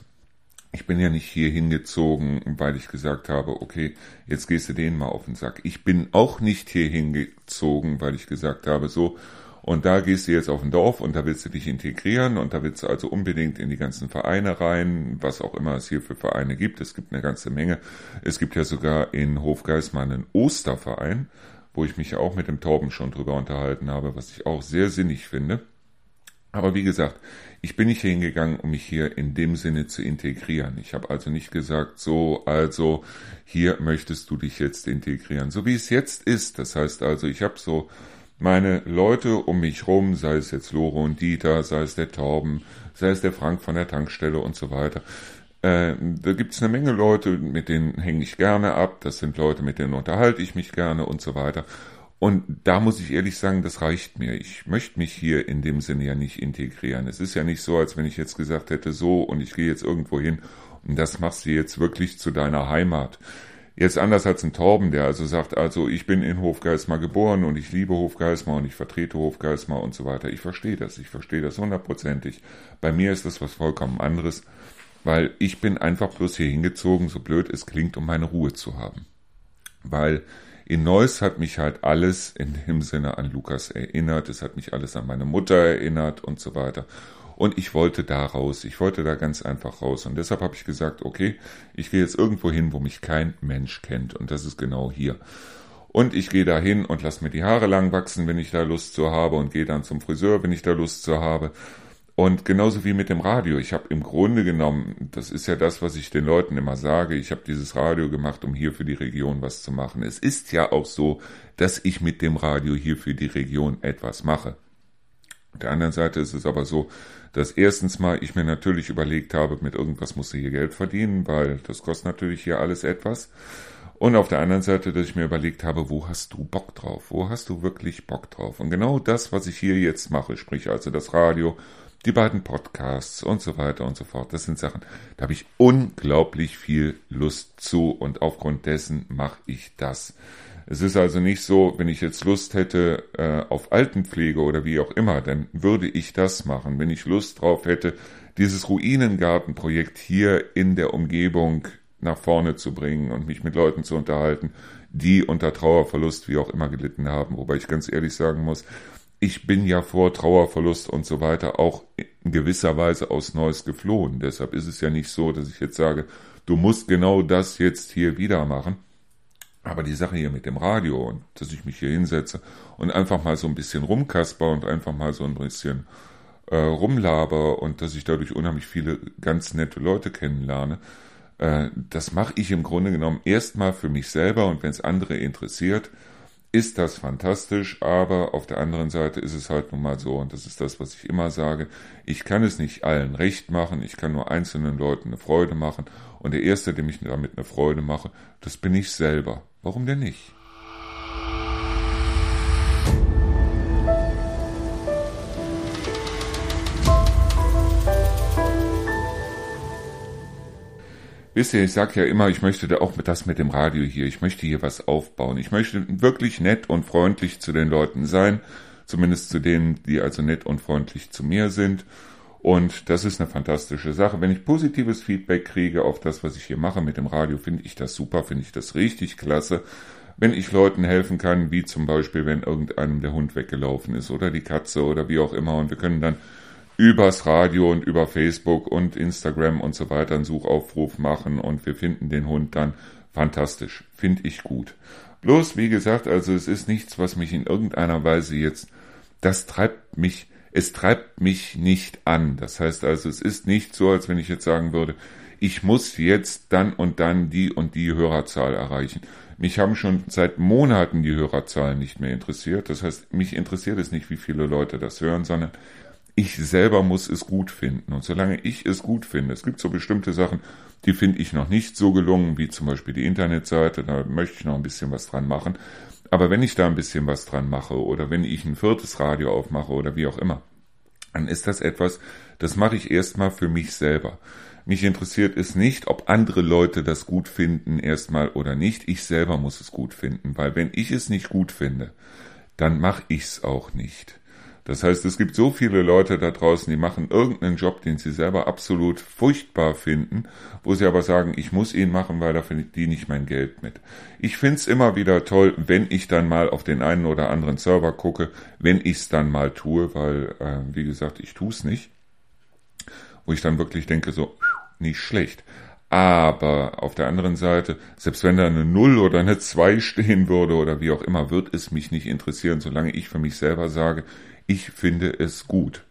ich bin ja nicht hier hingezogen, weil ich gesagt habe, okay, jetzt gehst du denen mal auf den Sack. Ich bin auch nicht hier hingezogen, weil ich gesagt habe, so, und da gehst du jetzt auf ein Dorf und da willst du dich integrieren und da willst du also unbedingt in die ganzen Vereine rein, was auch immer es hier für Vereine gibt. Es gibt eine ganze Menge. Es gibt ja sogar in Hofgeismar einen Osterverein, wo ich mich auch mit dem Torben schon drüber unterhalten habe, was ich auch sehr sinnig finde. Aber wie gesagt, ich bin nicht hingegangen, um mich hier in dem Sinne zu integrieren. Ich habe also nicht gesagt, so, also hier möchtest du dich jetzt integrieren. So wie es jetzt ist. Das heißt also, ich habe so meine Leute um mich rum, sei es jetzt Lore und Dieter, sei es der Torben, sei es der Frank von der Tankstelle und so weiter. Äh, da gibt es eine Menge Leute, mit denen hänge ich gerne ab. Das sind Leute, mit denen unterhalte ich mich gerne und so weiter. Und da muss ich ehrlich sagen, das reicht mir. Ich möchte mich hier in dem Sinne ja nicht integrieren. Es ist ja nicht so, als wenn ich jetzt gesagt hätte, so und ich gehe jetzt irgendwo hin und das machst du jetzt wirklich zu deiner Heimat. Jetzt anders als ein Torben, der also sagt, also ich bin in Hofgeismar geboren und ich liebe Hofgeismar und ich vertrete Hofgeismar und so weiter. Ich verstehe das, ich verstehe das hundertprozentig. Bei mir ist das was vollkommen anderes, weil ich bin einfach bloß hier hingezogen, so blöd es klingt, um meine Ruhe zu haben. Weil in Neuss hat mich halt alles in dem Sinne an Lukas erinnert, es hat mich alles an meine Mutter erinnert und so weiter. Und ich wollte da raus. Ich wollte da ganz einfach raus. Und deshalb habe ich gesagt, okay, ich gehe jetzt irgendwo hin, wo mich kein Mensch kennt. Und das ist genau hier. Und ich gehe da hin und lasse mir die Haare lang wachsen, wenn ich da Lust zu habe. Und gehe dann zum Friseur, wenn ich da Lust zu habe. Und genauso wie mit dem Radio. Ich habe im Grunde genommen, das ist ja das, was ich den Leuten immer sage, ich habe dieses Radio gemacht, um hier für die Region was zu machen. Es ist ja auch so, dass ich mit dem Radio hier für die Region etwas mache. Auf der anderen Seite ist es aber so, dass erstens mal ich mir natürlich überlegt habe, mit irgendwas musst du hier Geld verdienen, weil das kostet natürlich hier alles etwas. Und auf der anderen Seite, dass ich mir überlegt habe, wo hast du Bock drauf? Wo hast du wirklich Bock drauf? Und genau das, was ich hier jetzt mache, sprich also das Radio, die beiden Podcasts und so weiter und so fort, das sind Sachen, da habe ich unglaublich viel Lust zu und aufgrund dessen mache ich das. Es ist also nicht so, wenn ich jetzt Lust hätte äh, auf Altenpflege oder wie auch immer, dann würde ich das machen. Wenn ich Lust drauf hätte, dieses Ruinengartenprojekt hier in der Umgebung nach vorne zu bringen und mich mit Leuten zu unterhalten, die unter Trauerverlust wie auch immer gelitten haben. Wobei ich ganz ehrlich sagen muss, ich bin ja vor Trauerverlust und so weiter auch in gewisser Weise aus Neues geflohen. Deshalb ist es ja nicht so, dass ich jetzt sage, du musst genau das jetzt hier wieder machen. Aber die Sache hier mit dem Radio und dass ich mich hier hinsetze und einfach mal so ein bisschen rumkasper und einfach mal so ein bisschen äh, rumlaber und dass ich dadurch unheimlich viele ganz nette Leute kennenlerne, äh, das mache ich im Grunde genommen erstmal für mich selber und wenn es andere interessiert, ist das fantastisch, aber auf der anderen Seite ist es halt nun mal so, und das ist das, was ich immer sage, ich kann es nicht allen recht machen, ich kann nur einzelnen Leuten eine Freude machen, und der Erste, dem ich damit eine Freude mache, das bin ich selber. Warum denn nicht? Wisst ihr, ich sage ja immer, ich möchte da auch das mit dem Radio hier, ich möchte hier was aufbauen. Ich möchte wirklich nett und freundlich zu den Leuten sein, zumindest zu denen, die also nett und freundlich zu mir sind. Und das ist eine fantastische Sache. Wenn ich positives Feedback kriege auf das, was ich hier mache mit dem Radio, finde ich das super, finde ich das richtig klasse. Wenn ich Leuten helfen kann, wie zum Beispiel, wenn irgendeinem der Hund weggelaufen ist oder die Katze oder wie auch immer, und wir können dann übers Radio und über Facebook und Instagram und so weiter einen Suchaufruf machen und wir finden den Hund dann fantastisch. Finde ich gut. Bloß, wie gesagt, also es ist nichts, was mich in irgendeiner Weise jetzt, das treibt mich, es treibt mich nicht an. Das heißt also, es ist nicht so, als wenn ich jetzt sagen würde, ich muss jetzt dann und dann die und die Hörerzahl erreichen. Mich haben schon seit Monaten die Hörerzahlen nicht mehr interessiert. Das heißt, mich interessiert es nicht, wie viele Leute das hören, sondern ich selber muss es gut finden. Und solange ich es gut finde, es gibt so bestimmte Sachen, die finde ich noch nicht so gelungen, wie zum Beispiel die Internetseite, da möchte ich noch ein bisschen was dran machen. Aber wenn ich da ein bisschen was dran mache oder wenn ich ein viertes Radio aufmache oder wie auch immer, dann ist das etwas, das mache ich erstmal für mich selber. Mich interessiert es nicht, ob andere Leute das gut finden erstmal oder nicht. Ich selber muss es gut finden, weil wenn ich es nicht gut finde, dann mache ich es auch nicht. Das heißt, es gibt so viele Leute da draußen, die machen irgendeinen Job, den sie selber absolut furchtbar finden, wo sie aber sagen, ich muss ihn machen, weil da verdiene ich mein Geld mit. Ich find's immer wieder toll, wenn ich dann mal auf den einen oder anderen Server gucke, wenn ich's dann mal tue, weil, äh, wie gesagt, ich tu's nicht. Wo ich dann wirklich denke, so, nicht schlecht. Aber auf der anderen Seite, selbst wenn da eine Null oder eine Zwei stehen würde oder wie auch immer, wird es mich nicht interessieren, solange ich für mich selber sage, ich finde es gut.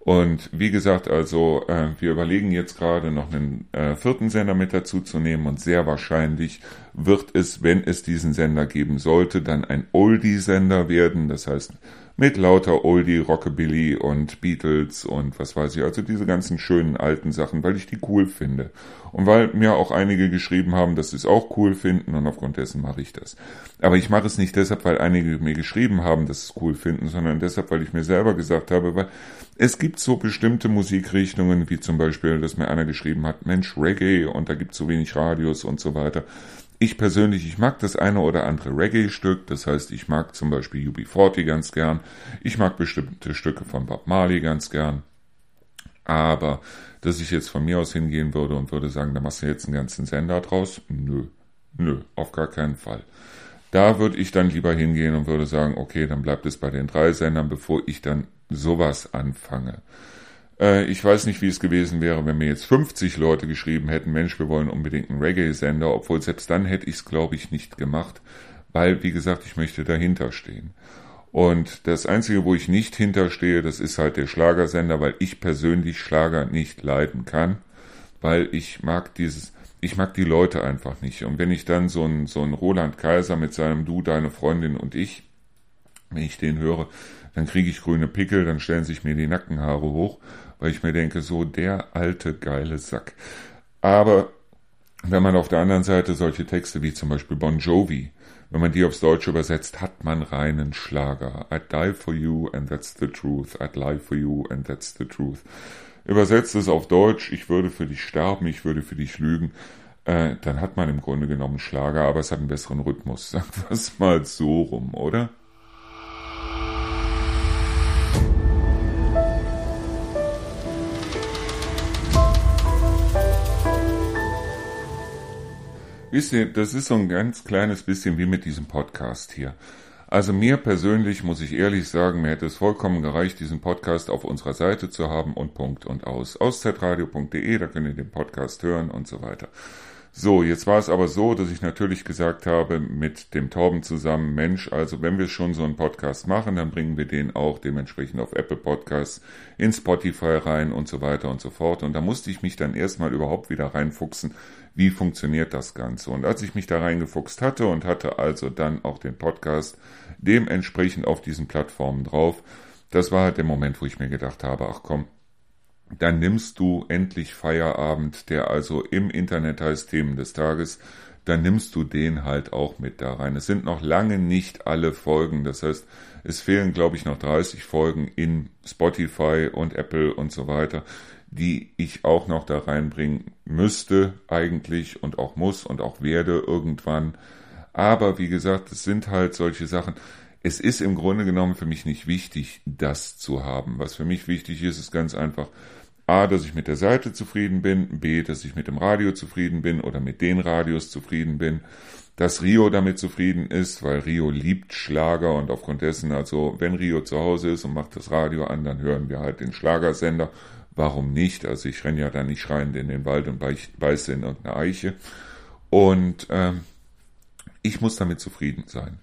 Und wie gesagt, also äh, wir überlegen jetzt gerade noch einen äh, vierten Sender mit dazu zu nehmen und sehr wahrscheinlich wird es, wenn es diesen Sender geben sollte, dann ein Oldie-Sender werden. Das heißt, mit lauter Oldie, Rockabilly und Beatles und was weiß ich, also diese ganzen schönen alten Sachen, weil ich die cool finde. Und weil mir auch einige geschrieben haben, dass sie es auch cool finden und aufgrund dessen mache ich das. Aber ich mache es nicht deshalb, weil einige mir geschrieben haben, dass sie es cool finden, sondern deshalb, weil ich mir selber gesagt habe, weil es gibt so bestimmte Musikrichtungen, wie zum Beispiel, dass mir einer geschrieben hat, Mensch, Reggae und da gibt es so wenig Radios und so weiter. Ich persönlich, ich mag das eine oder andere Reggae-Stück, das heißt, ich mag zum Beispiel UB40 ganz gern, ich mag bestimmte Stücke von Bob Marley ganz gern, aber dass ich jetzt von mir aus hingehen würde und würde sagen, da machst du jetzt einen ganzen Sender draus, nö, nö, auf gar keinen Fall. Da würde ich dann lieber hingehen und würde sagen, okay, dann bleibt es bei den drei Sendern, bevor ich dann sowas anfange. Äh, ich weiß nicht, wie es gewesen wäre, wenn mir jetzt 50 Leute geschrieben hätten, Mensch, wir wollen unbedingt einen Reggae-Sender, obwohl selbst dann hätte ich es, glaube ich, nicht gemacht, weil, wie gesagt, ich möchte dahinter stehen. Und das Einzige, wo ich nicht hinterstehe, das ist halt der Schlagersender, weil ich persönlich Schlager nicht leiden kann, weil ich mag dieses, ich mag die Leute einfach nicht. Und wenn ich dann so ein, so ein Roland Kaiser mit seinem Du, deine Freundin und ich, wenn ich den höre, dann kriege ich grüne Pickel, dann stellen sich mir die Nackenhaare hoch weil ich mir denke, so der alte geile Sack. Aber wenn man auf der anderen Seite solche Texte wie zum Beispiel Bon Jovi, wenn man die aufs Deutsche übersetzt, hat man reinen Schlager. I'd die for you and that's the truth. I'd lie for you and that's the truth. Übersetzt es auf Deutsch, ich würde für dich sterben, ich würde für dich lügen. Äh, dann hat man im Grunde genommen Schlager, aber es hat einen besseren Rhythmus. Sagen wir es mal so rum, oder? Wisst ihr, das ist so ein ganz kleines bisschen wie mit diesem Podcast hier. Also mir persönlich muss ich ehrlich sagen, mir hätte es vollkommen gereicht, diesen Podcast auf unserer Seite zu haben und Punkt und aus. Auszeitradio.de, da könnt ihr den Podcast hören und so weiter. So, jetzt war es aber so, dass ich natürlich gesagt habe, mit dem Torben zusammen, Mensch, also wenn wir schon so einen Podcast machen, dann bringen wir den auch dementsprechend auf Apple Podcasts, in Spotify rein und so weiter und so fort. Und da musste ich mich dann erstmal überhaupt wieder reinfuchsen, wie funktioniert das Ganze. Und als ich mich da reingefuchst hatte und hatte also dann auch den Podcast dementsprechend auf diesen Plattformen drauf, das war halt der Moment, wo ich mir gedacht habe, ach komm, dann nimmst du endlich Feierabend, der also im Internet heißt Themen des Tages, dann nimmst du den halt auch mit da rein. Es sind noch lange nicht alle Folgen, das heißt, es fehlen, glaube ich, noch 30 Folgen in Spotify und Apple und so weiter, die ich auch noch da reinbringen müsste eigentlich und auch muss und auch werde irgendwann. Aber wie gesagt, es sind halt solche Sachen. Es ist im Grunde genommen für mich nicht wichtig, das zu haben. Was für mich wichtig ist, ist ganz einfach, A, dass ich mit der Seite zufrieden bin, B, dass ich mit dem Radio zufrieden bin oder mit den Radios zufrieden bin, dass Rio damit zufrieden ist, weil Rio liebt Schlager und aufgrund dessen, also wenn Rio zu Hause ist und macht das Radio an, dann hören wir halt den Schlagersender. Warum nicht? Also ich renne ja da nicht schreiend in den Wald und beiße in irgendeine Eiche. Und ähm, ich muss damit zufrieden sein.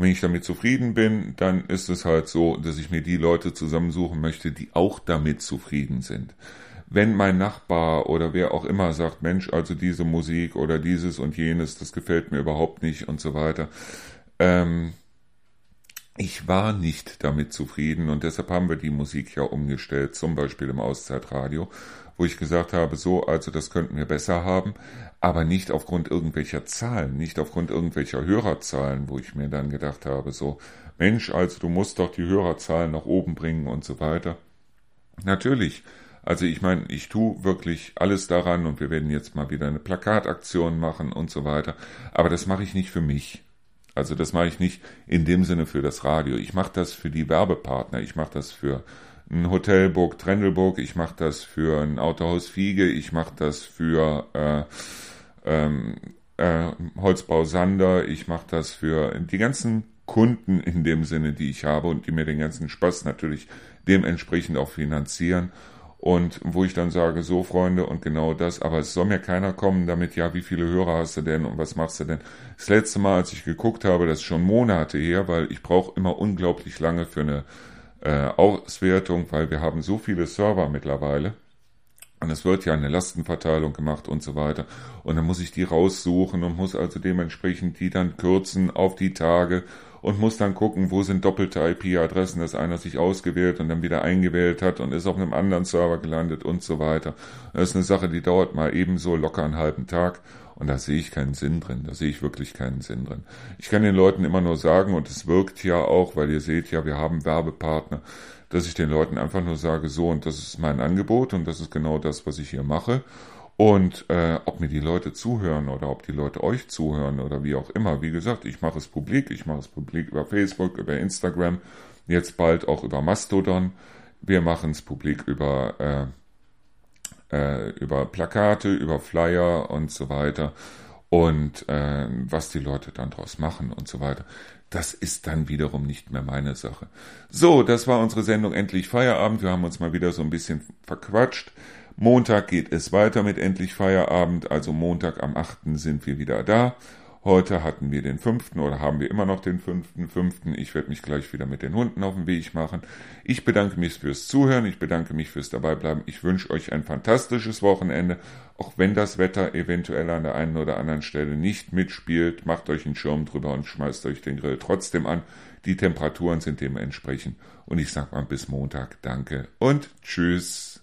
Und wenn ich damit zufrieden bin, dann ist es halt so, dass ich mir die Leute zusammensuchen möchte, die auch damit zufrieden sind. wenn mein Nachbar oder wer auch immer sagt, Mensch, also diese Musik oder dieses und jenes, das gefällt mir überhaupt nicht und so weiter. Ähm, ich war nicht damit zufrieden und deshalb haben wir die Musik ja umgestellt, zum Beispiel im Auszeitradio, wo ich gesagt habe, so, also das könnten wir besser haben, aber nicht aufgrund irgendwelcher Zahlen, nicht aufgrund irgendwelcher Hörerzahlen, wo ich mir dann gedacht habe, so, Mensch, also du musst doch die Hörerzahlen nach oben bringen und so weiter. Natürlich, also ich meine, ich tue wirklich alles daran und wir werden jetzt mal wieder eine Plakataktion machen und so weiter, aber das mache ich nicht für mich. Also das mache ich nicht in dem Sinne für das Radio. Ich mache das für die Werbepartner. Ich mache das für ein Hotel Burg Trendelburg. Ich mache das für ein Autohaus Fiege. Ich mache das für äh, ähm, äh, Holzbau Sander. Ich mache das für die ganzen Kunden in dem Sinne, die ich habe und die mir den ganzen Spaß natürlich dementsprechend auch finanzieren und wo ich dann sage, so Freunde und genau das, aber es soll mir keiner kommen damit, ja, wie viele Hörer hast du denn und was machst du denn? Das letzte Mal, als ich geguckt habe, das ist schon Monate her, weil ich brauche immer unglaublich lange für eine äh, Auswertung, weil wir haben so viele Server mittlerweile. Und es wird ja eine Lastenverteilung gemacht und so weiter. Und dann muss ich die raussuchen und muss also dementsprechend die dann kürzen auf die Tage und muss dann gucken, wo sind doppelte IP-Adressen, dass einer sich ausgewählt und dann wieder eingewählt hat und ist auf einem anderen Server gelandet und so weiter. Das ist eine Sache, die dauert mal ebenso locker einen halben Tag und da sehe ich keinen Sinn drin. Da sehe ich wirklich keinen Sinn drin. Ich kann den Leuten immer nur sagen, und es wirkt ja auch, weil ihr seht ja, wir haben Werbepartner, dass ich den Leuten einfach nur sage, so und das ist mein Angebot und das ist genau das, was ich hier mache. Und äh, ob mir die Leute zuhören oder ob die Leute euch zuhören oder wie auch immer, wie gesagt, ich mache es publik, ich mache es publik über Facebook, über Instagram, jetzt bald auch über Mastodon. Wir machen es publik über, äh, äh, über Plakate, über Flyer und so weiter. Und äh, was die Leute dann draus machen und so weiter, das ist dann wiederum nicht mehr meine Sache. So, das war unsere Sendung Endlich Feierabend. Wir haben uns mal wieder so ein bisschen verquatscht. Montag geht es weiter mit endlich Feierabend, also Montag am 8. sind wir wieder da. Heute hatten wir den fünften oder haben wir immer noch den fünften, fünften. Ich werde mich gleich wieder mit den Hunden auf den Weg machen. Ich bedanke mich fürs Zuhören. Ich bedanke mich fürs Dabeibleiben. Ich wünsche euch ein fantastisches Wochenende. Auch wenn das Wetter eventuell an der einen oder anderen Stelle nicht mitspielt, macht euch einen Schirm drüber und schmeißt euch den Grill trotzdem an. Die Temperaturen sind dementsprechend. Und ich sag mal bis Montag. Danke und tschüss.